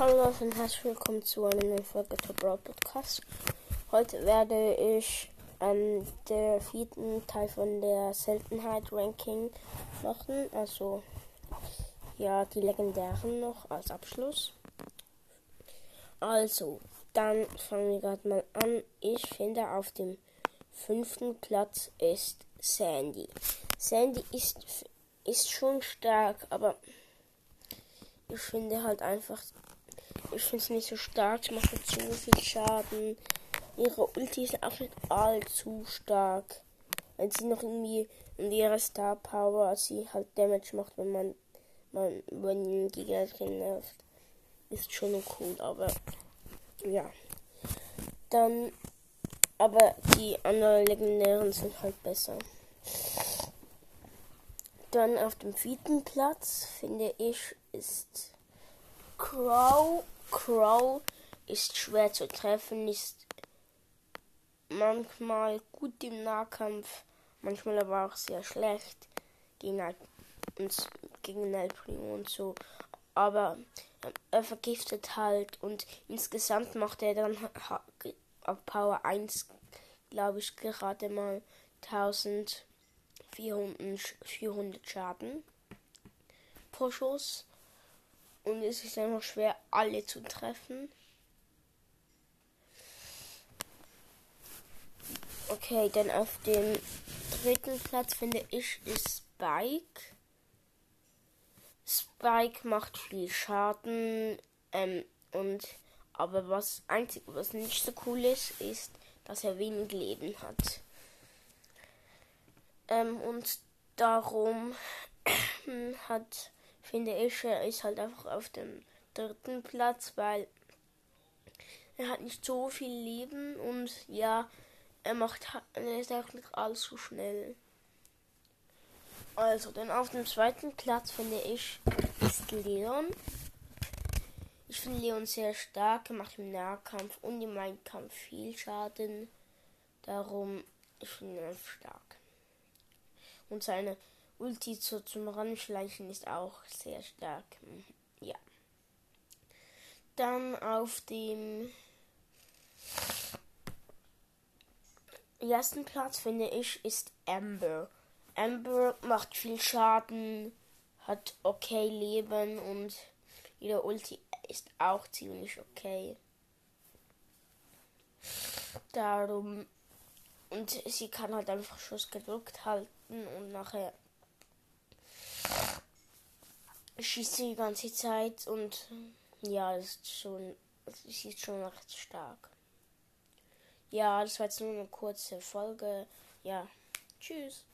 Hallo Leute und herzlich willkommen zu einer neuen Folge Top Broad Podcast. Heute werde ich ähm, den vierten Teil von der Seltenheit Ranking machen. Also ja, die legendären noch als Abschluss. Also, dann fangen wir gerade mal an. Ich finde auf dem fünften Platz ist Sandy. Sandy ist, ist schon stark, aber ich finde halt einfach ich finde es nicht so stark. Sie macht zu viel Schaden. Ihre Ulti ist auch nicht allzu stark. Wenn sie noch irgendwie in ihrer Star Power sie halt Damage macht, wenn man, man wenn ein Gegner nervt. Ist schon cool, aber ja. Dann, aber die anderen legendären sind halt besser. Dann auf dem vierten Platz finde ich ist Crow Crow ist schwer zu treffen, ist manchmal gut im Nahkampf, manchmal aber auch sehr schlecht gegen, uns, gegen El Primo und so. Aber ähm, er vergiftet halt und insgesamt macht er dann auf Power 1, glaube ich, gerade mal 1400 Schaden pro Schuss. Und es ist einfach schwer, alle zu treffen. Okay, dann auf dem dritten Platz finde ich ist Spike. Spike macht viel Schaden. Ähm, und aber was einzig, was nicht so cool ist, ist, dass er wenig Leben hat. Ähm, und darum hat finde ich, er ist halt einfach auf dem dritten Platz, weil er hat nicht so viel Leben und ja, er macht er ist auch nicht allzu schnell. Also, dann auf dem zweiten Platz finde ich ist Leon. Ich finde Leon sehr stark, er macht im Nahkampf und im Mindkampf viel Schaden. Darum, ich finde ihn stark. Und seine Ulti zu, zum Ranschleichen ist auch sehr stark. Ja. Dann auf dem ersten Platz finde ich ist Amber. Amber macht viel Schaden, hat okay Leben und ihre Ulti ist auch ziemlich okay. Darum und sie kann halt einfach Schuss gedrückt halten und nachher schießt sie die ganze Zeit und ja, das ist schon, sie ist schon recht stark. Ja, das war jetzt nur eine kurze Folge. Ja, tschüss.